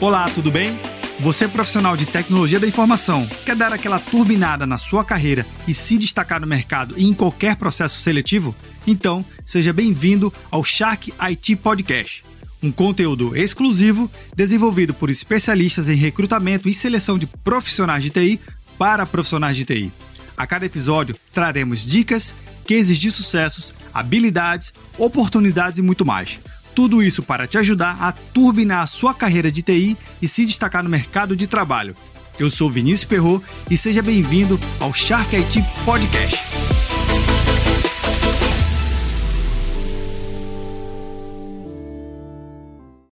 Olá, tudo bem? Você é profissional de tecnologia da informação, quer dar aquela turbinada na sua carreira e se destacar no mercado e em qualquer processo seletivo? Então, seja bem-vindo ao Shark IT Podcast, um conteúdo exclusivo desenvolvido por especialistas em recrutamento e seleção de profissionais de TI para profissionais de TI. A cada episódio traremos dicas, cases de sucessos, habilidades, oportunidades e muito mais. Tudo isso para te ajudar a turbinar a sua carreira de TI e se destacar no mercado de trabalho. Eu sou Vinícius Perro e seja bem-vindo ao Shark IT Podcast.